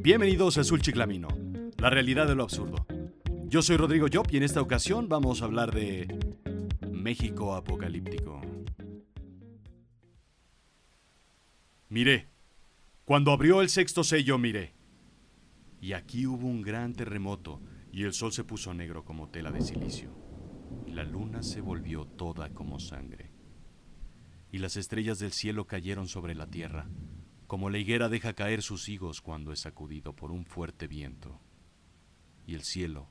Bienvenidos a Azul Chiclamino, la realidad de lo absurdo. Yo soy Rodrigo Job y en esta ocasión vamos a hablar de México apocalíptico. Miré. Cuando abrió el sexto sello, miré. Y aquí hubo un gran terremoto y el sol se puso negro como tela de silicio. Y la luna se volvió toda como sangre. Y las estrellas del cielo cayeron sobre la tierra, como la higuera deja caer sus higos cuando es sacudido por un fuerte viento. Y el cielo,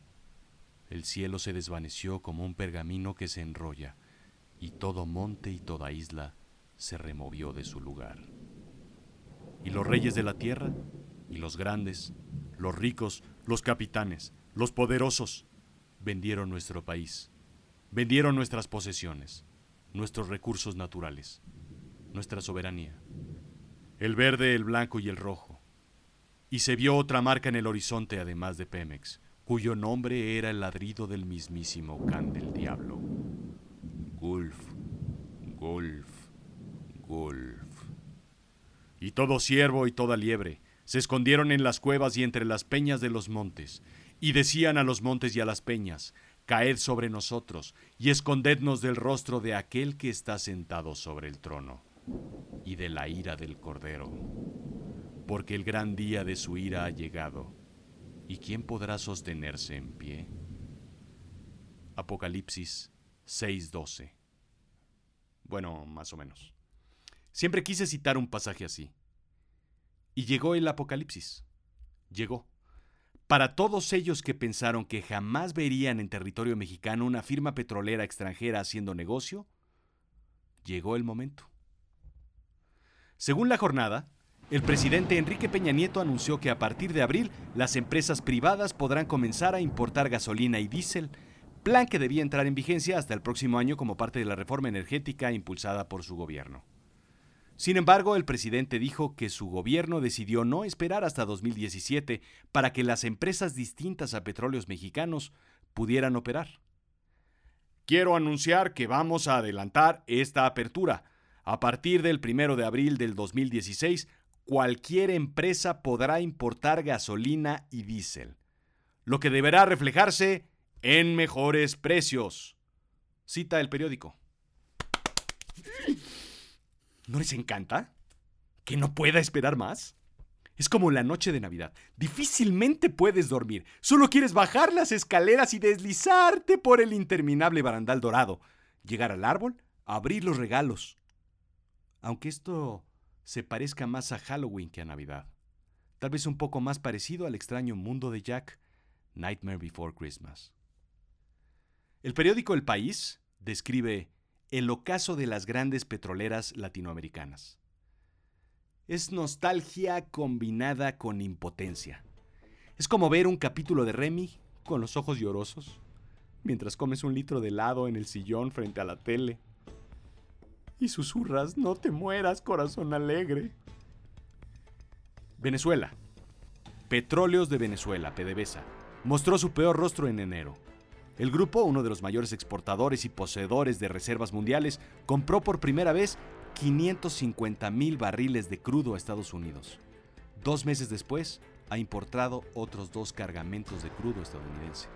el cielo se desvaneció como un pergamino que se enrolla, y todo monte y toda isla se removió de su lugar. Y los reyes de la tierra, y los grandes, los ricos, los capitanes, los poderosos, vendieron nuestro país, vendieron nuestras posesiones, nuestros recursos naturales, nuestra soberanía, el verde, el blanco y el rojo. Y se vio otra marca en el horizonte además de Pemex, cuyo nombre era el ladrido del mismísimo Can del Diablo. Gulf, Gulf, Gulf. Y todo ciervo y toda liebre se escondieron en las cuevas y entre las peñas de los montes, y decían a los montes y a las peñas, Caed sobre nosotros, y escondednos del rostro de aquel que está sentado sobre el trono, y de la ira del Cordero, porque el gran día de su ira ha llegado, ¿y quién podrá sostenerse en pie? Apocalipsis 6:12 Bueno, más o menos. Siempre quise citar un pasaje así. Y llegó el Apocalipsis. Llegó. Para todos ellos que pensaron que jamás verían en territorio mexicano una firma petrolera extranjera haciendo negocio, llegó el momento. Según la jornada, el presidente Enrique Peña Nieto anunció que a partir de abril las empresas privadas podrán comenzar a importar gasolina y diésel, plan que debía entrar en vigencia hasta el próximo año como parte de la reforma energética impulsada por su gobierno. Sin embargo, el presidente dijo que su gobierno decidió no esperar hasta 2017 para que las empresas distintas a petróleos mexicanos pudieran operar. Quiero anunciar que vamos a adelantar esta apertura. A partir del 1 de abril del 2016, cualquier empresa podrá importar gasolina y diésel, lo que deberá reflejarse en mejores precios. Cita el periódico. ¿No les encanta? ¿Que no pueda esperar más? Es como la noche de Navidad. Difícilmente puedes dormir. Solo quieres bajar las escaleras y deslizarte por el interminable barandal dorado. Llegar al árbol, abrir los regalos. Aunque esto se parezca más a Halloween que a Navidad. Tal vez un poco más parecido al extraño mundo de Jack, Nightmare Before Christmas. El periódico El País describe el ocaso de las grandes petroleras latinoamericanas. Es nostalgia combinada con impotencia. Es como ver un capítulo de Remy con los ojos llorosos, mientras comes un litro de helado en el sillón frente a la tele. Y susurras, no te mueras, corazón alegre. Venezuela. Petróleos de Venezuela, PDVSA, mostró su peor rostro en enero. El grupo, uno de los mayores exportadores y poseedores de reservas mundiales, compró por primera vez 550 mil barriles de crudo a Estados Unidos. Dos meses después, ha importado otros dos cargamentos de crudo estadounidense.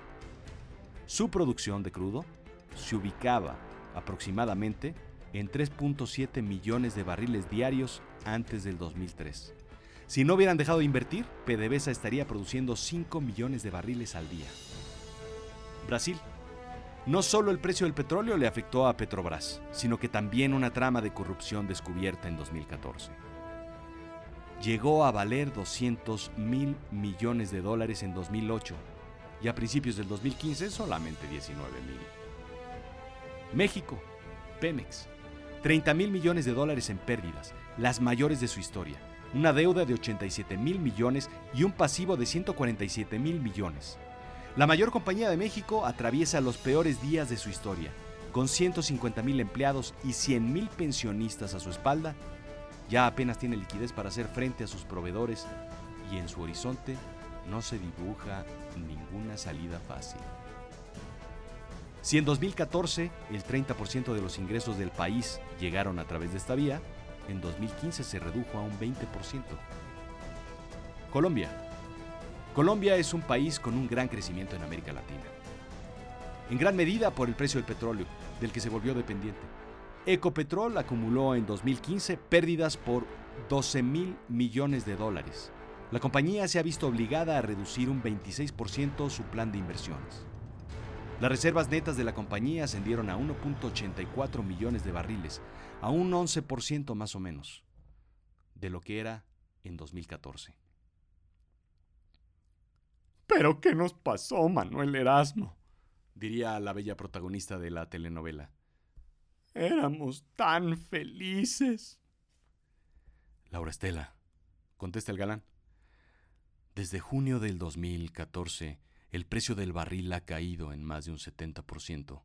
Su producción de crudo se ubicaba aproximadamente en 3.7 millones de barriles diarios antes del 2003. Si no hubieran dejado de invertir, PDVSA estaría produciendo 5 millones de barriles al día. Brasil. No solo el precio del petróleo le afectó a Petrobras, sino que también una trama de corrupción descubierta en 2014. Llegó a valer 200 mil millones de dólares en 2008 y a principios del 2015 solamente 19 mil. México, Pemex, 30 mil millones de dólares en pérdidas, las mayores de su historia, una deuda de 87 mil millones y un pasivo de 147 mil millones. La mayor compañía de México atraviesa los peores días de su historia. Con 150 mil empleados y 100 mil pensionistas a su espalda, ya apenas tiene liquidez para hacer frente a sus proveedores y en su horizonte no se dibuja ninguna salida fácil. Si en 2014 el 30% de los ingresos del país llegaron a través de esta vía, en 2015 se redujo a un 20%. Colombia, Colombia es un país con un gran crecimiento en América Latina. En gran medida por el precio del petróleo, del que se volvió dependiente. Ecopetrol acumuló en 2015 pérdidas por 12 mil millones de dólares. La compañía se ha visto obligada a reducir un 26% su plan de inversiones. Las reservas netas de la compañía ascendieron a 1.84 millones de barriles, a un 11% más o menos de lo que era en 2014. ¿Pero qué nos pasó, Manuel Erasmo? diría la bella protagonista de la telenovela. Éramos tan felices. Laura Estela, contesta el galán. Desde junio del 2014, el precio del barril ha caído en más de un 70%.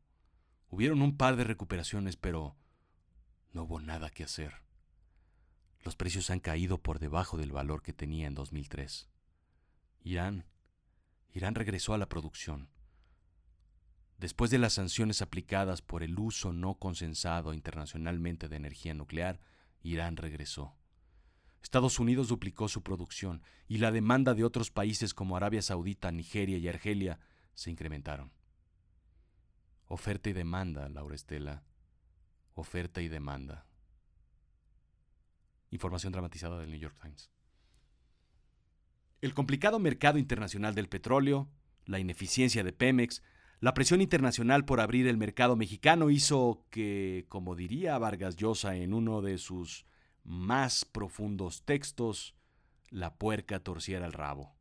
Hubieron un par de recuperaciones, pero no hubo nada que hacer. Los precios han caído por debajo del valor que tenía en 2003. Irán, Irán regresó a la producción. Después de las sanciones aplicadas por el uso no consensado internacionalmente de energía nuclear, Irán regresó. Estados Unidos duplicó su producción y la demanda de otros países como Arabia Saudita, Nigeria y Argelia se incrementaron. Oferta y demanda, Laura Estela. Oferta y demanda. Información dramatizada del New York Times. El complicado mercado internacional del petróleo, la ineficiencia de Pemex, la presión internacional por abrir el mercado mexicano hizo que, como diría Vargas Llosa en uno de sus más profundos textos, la puerca torciera el rabo.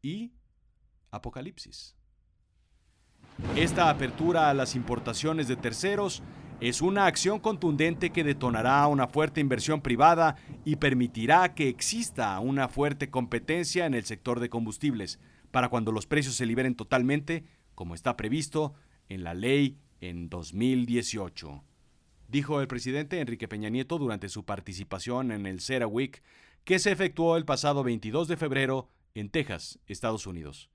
Y Apocalipsis. Esta apertura a las importaciones de terceros es una acción contundente que detonará una fuerte inversión privada y permitirá que exista una fuerte competencia en el sector de combustibles, para cuando los precios se liberen totalmente, como está previsto en la ley en 2018 dijo el presidente Enrique Peña Nieto durante su participación en el CERAWeek, que se efectuó el pasado 22 de febrero en Texas, Estados Unidos.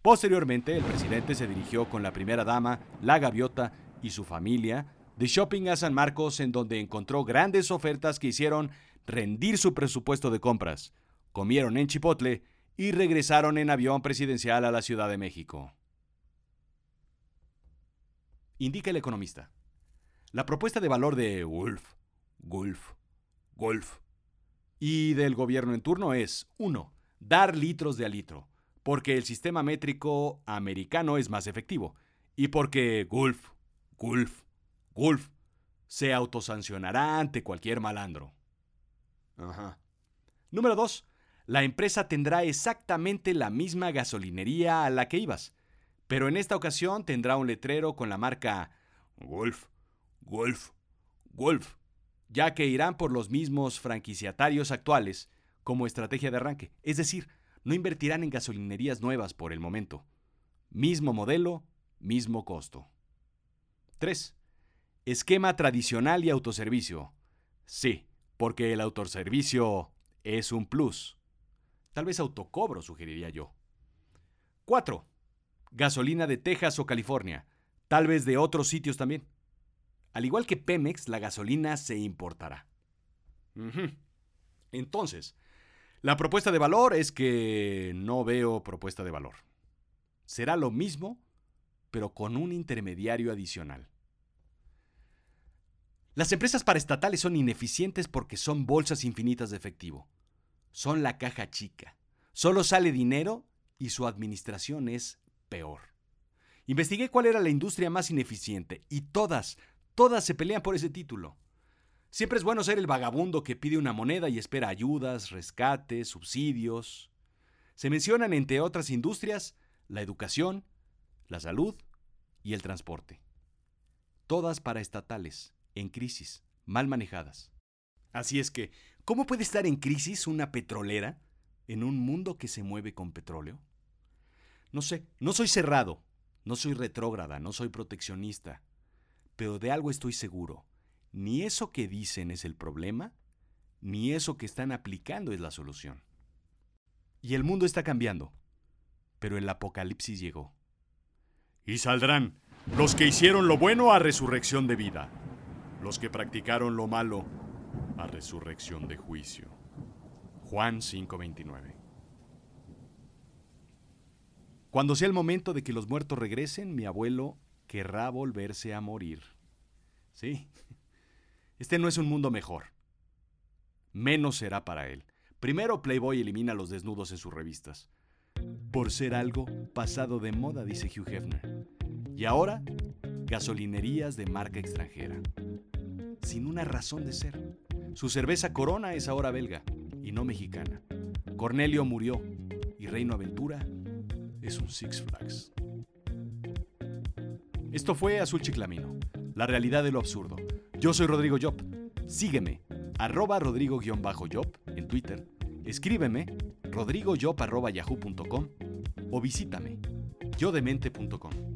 Posteriormente, el presidente se dirigió con la primera dama, la gaviota y su familia de shopping a San Marcos, en donde encontró grandes ofertas que hicieron rendir su presupuesto de compras. Comieron en Chipotle y regresaron en avión presidencial a la Ciudad de México. Indica el economista. La propuesta de valor de Wolf, Wolf, Wolf y del gobierno en turno es 1. Dar litros de a litro, porque el sistema métrico americano es más efectivo y porque Wolf, Wolf, Wolf se autosancionará ante cualquier malandro. Ajá. Número 2. La empresa tendrá exactamente la misma gasolinería a la que ibas, pero en esta ocasión tendrá un letrero con la marca Wolf Wolf, Wolf, ya que irán por los mismos franquiciatarios actuales como estrategia de arranque, es decir, no invertirán en gasolinerías nuevas por el momento. Mismo modelo, mismo costo. 3. Esquema tradicional y autoservicio. Sí, porque el autoservicio es un plus. Tal vez autocobro, sugeriría yo. 4. Gasolina de Texas o California. Tal vez de otros sitios también. Al igual que Pemex, la gasolina se importará. Entonces, la propuesta de valor es que no veo propuesta de valor. Será lo mismo, pero con un intermediario adicional. Las empresas paraestatales son ineficientes porque son bolsas infinitas de efectivo. Son la caja chica. Solo sale dinero y su administración es peor. Investigué cuál era la industria más ineficiente y todas, Todas se pelean por ese título. Siempre es bueno ser el vagabundo que pide una moneda y espera ayudas, rescates, subsidios. Se mencionan, entre otras industrias, la educación, la salud y el transporte. Todas paraestatales, en crisis, mal manejadas. Así es que, ¿cómo puede estar en crisis una petrolera en un mundo que se mueve con petróleo? No sé, no soy cerrado, no soy retrógrada, no soy proteccionista pero de algo estoy seguro. Ni eso que dicen es el problema, ni eso que están aplicando es la solución. Y el mundo está cambiando, pero el apocalipsis llegó. Y saldrán los que hicieron lo bueno a resurrección de vida, los que practicaron lo malo a resurrección de juicio. Juan 5:29 Cuando sea el momento de que los muertos regresen, mi abuelo querrá volverse a morir. Sí, este no es un mundo mejor. Menos será para él. Primero Playboy elimina los desnudos en sus revistas. Por ser algo pasado de moda, dice Hugh Hefner. Y ahora, gasolinerías de marca extranjera. Sin una razón de ser. Su cerveza Corona es ahora belga y no mexicana. Cornelio murió y Reino Aventura es un Six Flags. Esto fue Azul Chiclamino, la realidad de lo absurdo. Yo soy Rodrigo Job. Sígueme, arroba rodrigo-job en Twitter. Escríbeme, rodrigojob.yahoo.com o visítame, yodemente.com.